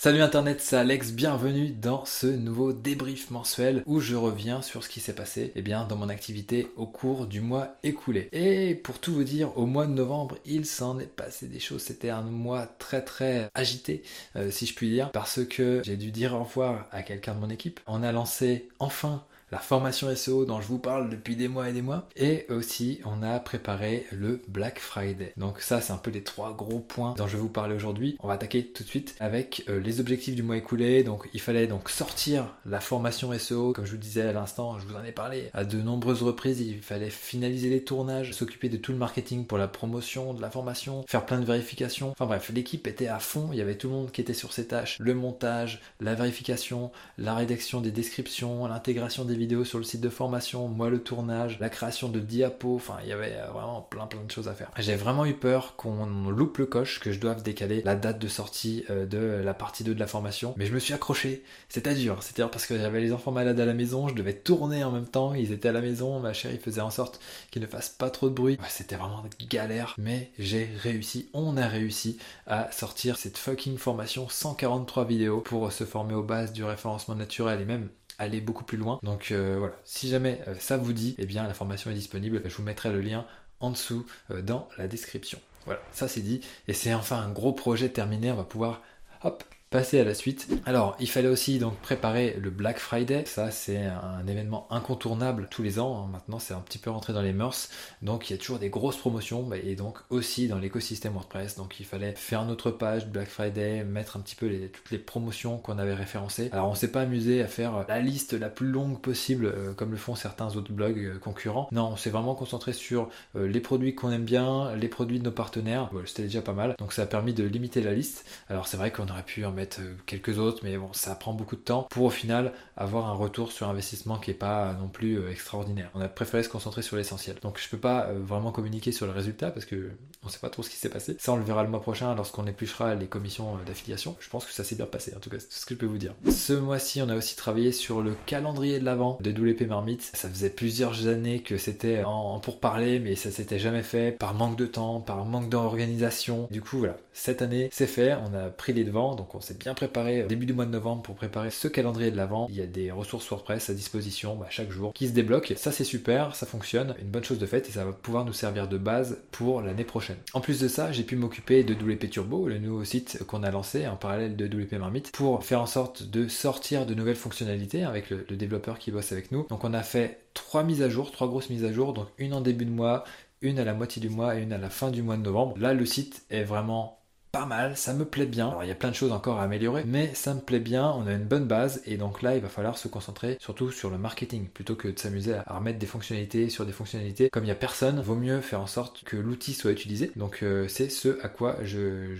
Salut Internet, c'est Alex, bienvenue dans ce nouveau débrief mensuel où je reviens sur ce qui s'est passé eh bien, dans mon activité au cours du mois écoulé. Et pour tout vous dire, au mois de novembre, il s'en est passé des choses. C'était un mois très très agité, euh, si je puis dire, parce que j'ai dû dire au revoir à quelqu'un de mon équipe. On a lancé enfin la formation SEO dont je vous parle depuis des mois et des mois. Et aussi, on a préparé le Black Friday. Donc ça, c'est un peu les trois gros points dont je vais vous parler aujourd'hui. On va attaquer tout de suite avec euh, les objectifs du mois écoulé. Donc il fallait donc sortir la formation SEO, comme je vous disais à l'instant, je vous en ai parlé à de nombreuses reprises. Il fallait finaliser les tournages, s'occuper de tout le marketing pour la promotion de la formation, faire plein de vérifications. Enfin bref, l'équipe était à fond. Il y avait tout le monde qui était sur ses tâches. Le montage, la vérification, la rédaction des descriptions, l'intégration des vidéos sur le site de formation, moi le tournage, la création de diapos, enfin il y avait euh, vraiment plein plein de choses à faire. J'ai vraiment eu peur qu'on loupe le coche, que je doive décaler la date de sortie euh, de la partie 2 de la formation, mais je me suis accroché, c'était dur, c'était parce que j'avais les enfants malades à la maison, je devais tourner en même temps, ils étaient à la maison, ma chérie faisait en sorte qu'ils ne fassent pas trop de bruit, c'était vraiment galère, mais j'ai réussi, on a réussi à sortir cette fucking formation 143 vidéos pour se former aux bases du référencement naturel et même aller beaucoup plus loin. Donc euh, voilà, si jamais euh, ça vous dit, eh bien la formation est disponible. Je vous mettrai le lien en dessous euh, dans la description. Voilà, ça c'est dit. Et c'est enfin un gros projet terminé. On va pouvoir hop, passer à la suite. Alors, il fallait aussi donc préparer le Black Friday. Ça, c'est un événement incontournable tous les ans. Maintenant, c'est un petit peu rentré dans les mœurs. Donc, il y a toujours des grosses promotions et donc aussi dans l'écosystème WordPress. Donc, il fallait faire notre page Black Friday, mettre un petit peu toutes les promotions qu'on avait référencées. Alors, on s'est pas amusé à faire la liste la plus longue possible euh, comme le font certains autres blogs euh, concurrents. Non, on s'est vraiment concentré sur euh, les produits qu'on aime bien, les produits de nos partenaires. Voilà, C'était déjà pas mal. Donc, ça a permis de limiter la liste. Alors, c'est vrai qu'on aurait pu en mettre euh, quelques autres, mais bon, ça prend beaucoup de temps pour au final avoir un retour sur investissement qui est pas non plus euh, extraordinaire. On a préféré se concentrer sur l'essentiel. Donc je peux pas euh, vraiment communiquer sur le résultat parce que on sait pas trop ce qui s'est passé. Ça on le verra le mois prochain lorsqu'on épluchera les commissions d'affiliation. Je pense que ça s'est bien passé. En tout cas, c'est tout ce que je peux vous dire. Ce mois-ci, on a aussi travaillé sur le calendrier de l'avant de WP Marmite. Ça faisait plusieurs années que c'était en pour parler, mais ça s'était jamais fait par manque de temps, par manque d'organisation. Du coup, voilà, cette année, c'est fait. On a pris les devants, donc on s'est bien préparé début du mois de novembre pour préparer ce calendrier de l'avant. Il y a des ressources WordPress à disposition bah, chaque jour qui se débloquent. Ça c'est super, ça fonctionne, une bonne chose de fait et ça va pouvoir nous servir de base pour l'année prochaine. En plus de ça, j'ai pu m'occuper de WP Turbo, le nouveau site qu'on a lancé en parallèle de WP Marmite pour faire en sorte de sortir de nouvelles fonctionnalités avec le développeur qui bosse avec nous. Donc on a fait trois mises à jour, trois grosses mises à jour, donc une en début de mois, une à la moitié du mois et une à la fin du mois de novembre. Là, le site est vraiment pas mal, ça me plaît bien. Alors il y a plein de choses encore à améliorer, mais ça me plaît bien, on a une bonne base et donc là il va falloir se concentrer surtout sur le marketing plutôt que de s'amuser à remettre des fonctionnalités sur des fonctionnalités. Comme il n'y a personne, vaut mieux faire en sorte que l'outil soit utilisé. Donc euh, c'est ce à quoi je,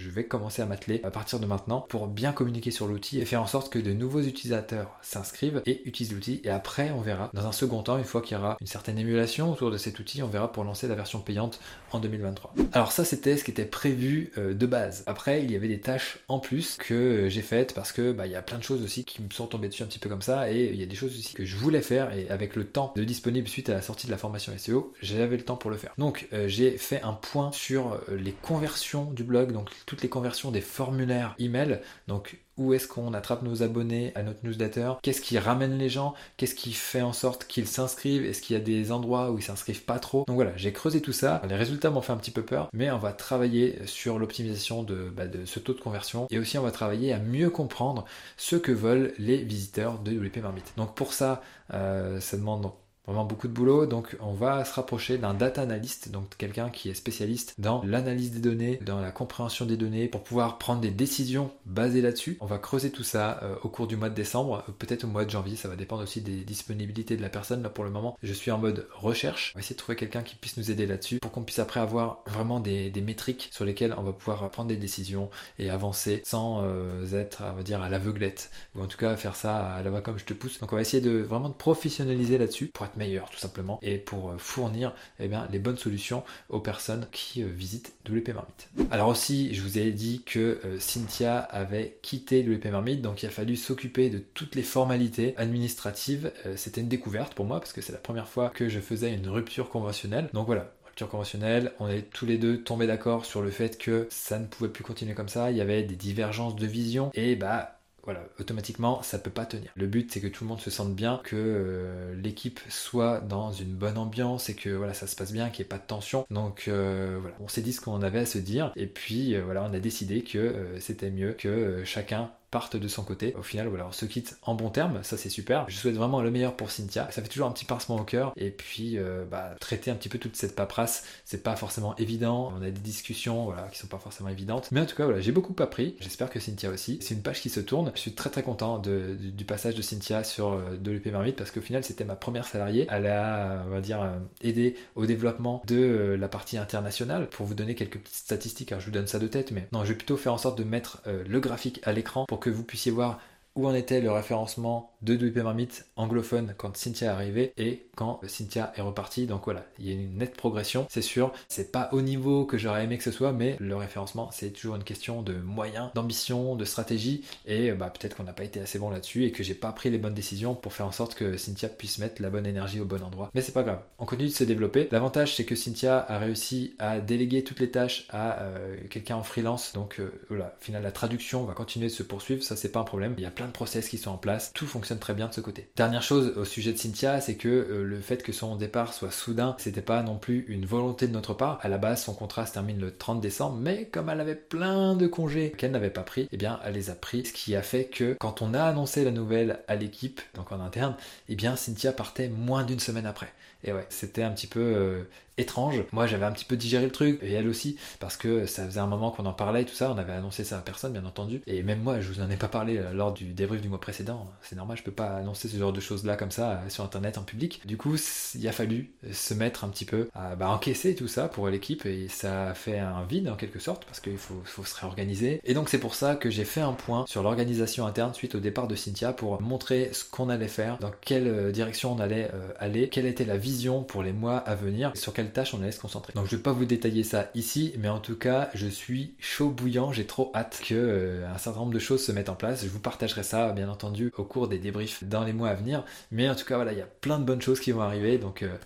vais commencer à m'atteler à partir de maintenant pour bien communiquer sur l'outil et faire en sorte que de nouveaux utilisateurs s'inscrivent et utilisent l'outil et après on verra dans un second temps une fois qu'il y aura une certaine émulation autour de cet outil on verra pour lancer la version payante en 2023. Alors ça c'était ce qui était prévu euh, de base. Après, il y avait des tâches en plus que j'ai faites parce que bah, il y a plein de choses aussi qui me sont tombées dessus un petit peu comme ça et il y a des choses aussi que je voulais faire et avec le temps de disponible suite à la sortie de la formation SEO, j'avais le temps pour le faire. Donc euh, j'ai fait un point sur euh, les conversions du blog, donc toutes les conversions des formulaires email. Donc où est-ce qu'on attrape nos abonnés à notre newsletter, qu'est-ce qui ramène les gens, qu'est-ce qui fait en sorte qu'ils s'inscrivent, est-ce qu'il y a des endroits où ils s'inscrivent pas trop. Donc voilà, j'ai creusé tout ça, les résultats m'ont fait un petit peu peur, mais on va travailler sur l'optimisation de, bah, ce taux de conversion et aussi on va travailler à mieux comprendre ce que veulent les visiteurs de WP Marmite. Donc pour ça, euh, ça demande vraiment beaucoup de boulot. Donc on va se rapprocher d'un data analyst, donc quelqu'un qui est spécialiste dans l'analyse des données, dans la compréhension des données, pour pouvoir prendre des décisions basées là-dessus. On va creuser tout ça euh, au cours du mois de décembre, euh, peut-être au mois de janvier, ça va dépendre aussi des disponibilités de la personne. Là pour le moment, je suis en mode recherche. On va essayer de trouver quelqu'un qui puisse nous aider là-dessus pour qu'on puisse après avoir vraiment des, métriques sur lesquelles on va pouvoir prendre des décisions et avancer sans euh, être, on va dire, à l'aveuglette. Ou en tout cas faire ça à la va comme je te pousse. Donc on va essayer de vraiment de professionnaliser là-dessus pour être meilleur tout simplement et pour euh, fournir eh bien, les bonnes solutions aux personnes qui euh, visitent WP Marmite. Alors aussi, je vous ai dit que euh, Cynthia avait quitté WP Marmite, donc il a fallu s'occuper de toutes les formalités administratives. C'était une découverte pour moi parce que c'est la première fois que je faisais une rupture conventionnelle. Donc voilà, rupture conventionnelle. On est tous les deux tombés d'accord sur le fait que ça ne pouvait plus continuer comme ça. Il y avait des divergences de vision et bah voilà, automatiquement, ça peut pas tenir. Le but, c'est que tout le monde se sente bien, que euh, l'équipe soit dans une bonne ambiance et que voilà, ça se passe bien, qu'il n'y ait pas de tension. Donc euh, voilà, on s'est dit ce qu'on avait à se dire et puis euh, voilà, on a décidé que c'était mieux que chacun partent de son côté. Au final, voilà, on se quitte en bon terme, ça c'est super. Je souhaite vraiment le meilleur pour Cynthia. Ça fait toujours un petit pincement au cœur. Et puis, euh, bah, traiter un petit peu toute cette paperasse, c'est pas forcément évident. On a des discussions, voilà, qui sont pas forcément évidentes. Mais en tout cas, voilà, j'ai beaucoup appris. J'espère que Cynthia aussi. C'est une page qui se tourne. Je suis très très content du, passage de Cynthia sur euh, de l'UP Marmite parce qu'au final, c'était ma première salariée. Elle a, on va dire, euh, aidé au développement de la partie internationale. Pour vous donner quelques petites statistiques, alors je vous donne ça de tête, mais non, je vais plutôt faire en sorte de mettre le graphique à l'écran pour que vous puissiez voir où en était le référencement de WP Marmite anglophone quand Cynthia est arrivée et quand Cynthia est repartie. Donc voilà, il y a une nette progression, c'est sûr. C'est pas au niveau que j'aurais aimé que ce soit, mais le référencement, c'est toujours une question de moyens, d'ambition, de stratégie. Et bah, peut-être qu'on n'a pas été assez bon là-dessus et que j'ai pas pris les bonnes décisions pour faire en sorte que Cynthia puisse mettre la bonne énergie au bon endroit. Mais c'est pas grave, on continue de se développer. L'avantage, c'est que Cynthia a réussi à déléguer toutes les tâches à euh, quelqu'un en freelance. Donc euh, voilà, au final, la traduction va continuer de se poursuivre, ça c'est pas un problème. Il y a plein process qui sont en place, tout fonctionne très bien de ce côté. Dernière chose au sujet de Cynthia, c'est que euh, le fait que son départ soit soudain, c'était pas non plus une volonté de notre part. À la base, son contrat se termine le 30 décembre, mais comme elle avait plein de congés qu'elle n'avait pas pris, eh bien, elle les a pris. Ce qui a fait que quand on a annoncé la nouvelle à l'équipe, donc en interne, eh bien, Cynthia partait moins d'une semaine après. Et ouais, c'était un petit peu euh, étrange. Moi, j'avais un petit peu digéré le truc, et elle aussi, parce que ça faisait un moment qu'on en parlait et tout ça. On avait annoncé ça à personne, bien entendu. Et même moi, je vous en ai pas parlé euh, lors du débrief du mois précédent. C'est normal, je peux pas annoncer ce genre de choses là comme ça euh, sur internet en public. Du coup, il a fallu euh, se mettre un petit peu à bah, encaisser tout ça pour l'équipe, et ça a fait un vide en quelque sorte, parce qu'il faut, se réorganiser. Et donc, c'est pour ça que j'ai fait un point sur l'organisation interne suite au départ de Cynthia pour montrer ce qu'on allait faire, dans quelle direction on allait aller, quelle était la vision pour les mois à venir, sur quelle tâches on allait se concentrer. Donc je vais pas vous détailler ça ici, mais en tout cas, je suis chaud bouillant, j'ai trop hâte que euh, un certain nombre de choses se mettent en place. Je vous partagerai ça, bien entendu, au cours des débriefs dans les mois à venir. Mais en tout cas, voilà, il y a plein de bonnes choses qui vont arriver, donc euh,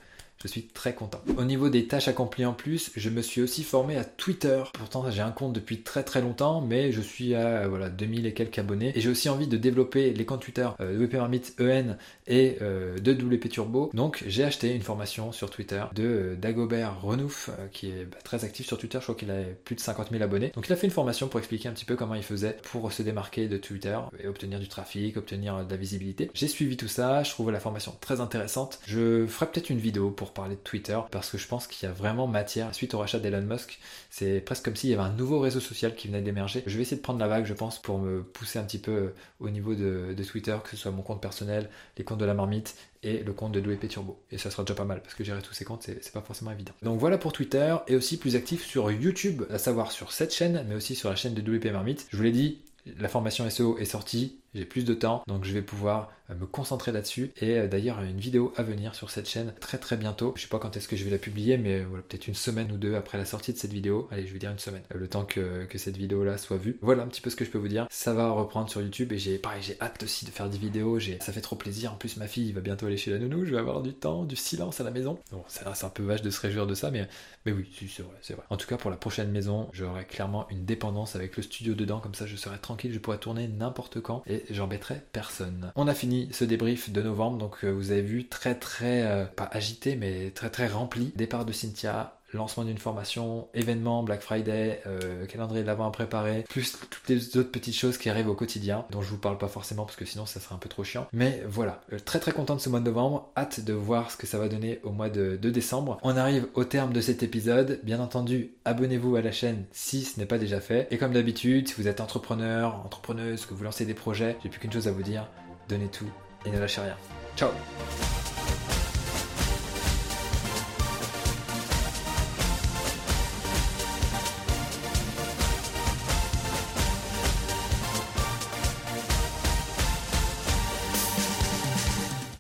je suis très content. Au niveau des tâches accomplies en plus, je me suis aussi formé à Twitter. Pourtant, j'ai un compte depuis très très longtemps, mais je suis à voilà 2000 et quelques abonnés. Et j'ai aussi envie de développer les comptes Twitter euh, de WP Marmite EN et euh, de WP Turbo. Donc, j'ai acheté une formation sur Twitter de euh, Dagobert Renouf, qui est bah, très actif sur Twitter. Je crois qu'il a plus de 50 000 abonnés. Donc, il a fait une formation pour expliquer un petit peu comment il faisait pour se démarquer de Twitter et obtenir du trafic, obtenir de la visibilité. J'ai suivi tout ça. Je trouve la formation très intéressante. Je ferai peut-être une vidéo pour parler de Twitter parce que je pense qu'il y a vraiment matière. Suite au rachat d'Elon Musk, c'est presque comme s'il y avait un nouveau réseau social qui venait d'émerger. Je vais essayer de prendre la vague, je pense, pour me pousser un petit peu euh, au niveau de, Twitter, que ce soit mon compte personnel, les comptes de la marmite et le compte de WP Turbo. Et ça sera déjà pas mal parce que gérer tous ces comptes, c'est pas forcément évident. Donc voilà pour Twitter et aussi plus actif sur YouTube, à savoir sur cette chaîne, mais aussi sur la chaîne de WP Marmite. Je vous l'ai dit, la formation SEO est sortie, j'ai plus de temps, donc je vais pouvoir euh, me concentrer là-dessus. Et euh, d'ailleurs, une vidéo à venir sur cette chaîne très très bientôt. Je sais pas quand est-ce que je vais la publier, mais euh, voilà, peut-être une semaine ou deux après la sortie de cette vidéo. Allez, je vais dire une semaine, le temps que, cette vidéo-là soit vue. Voilà un petit peu ce que je peux vous dire. Ça va reprendre sur YouTube et j'ai pareil, j'ai hâte aussi de faire des vidéos. Ça fait trop plaisir. En plus, ma fille va bientôt aller chez la nounou. Je vais avoir du temps, du silence à la maison. Bon, c'est un peu vache de se réjouir de ça, mais, mais oui, c'est vrai, c'est vrai. En tout cas, pour la prochaine maison, j'aurai clairement une dépendance avec le studio dedans. Comme ça, je serai tranquille, je pourrai tourner n'importe quand j'embêterai personne. On a fini ce débrief de novembre, donc euh, vous avez vu très très, euh, pas agité, mais très très rempli. Départ de Cynthia, lancement d'une formation, événement, Black Friday, euh, calendrier de l'avant à préparer, plus toutes les autres petites choses qui arrivent au quotidien, dont je vous parle pas forcément parce que sinon ça serait un peu trop chiant. Mais voilà, euh, très très content de ce mois de novembre, hâte de voir ce que ça va donner au mois de décembre. On arrive au terme de cet épisode, bien entendu, abonnez-vous à la chaîne si ce n'est pas déjà fait. Et comme d'habitude, si vous êtes entrepreneur, entrepreneuse, que vous lancez des projets, j'ai plus qu'une chose à vous dire, donnez tout et ne lâchez rien. Ciao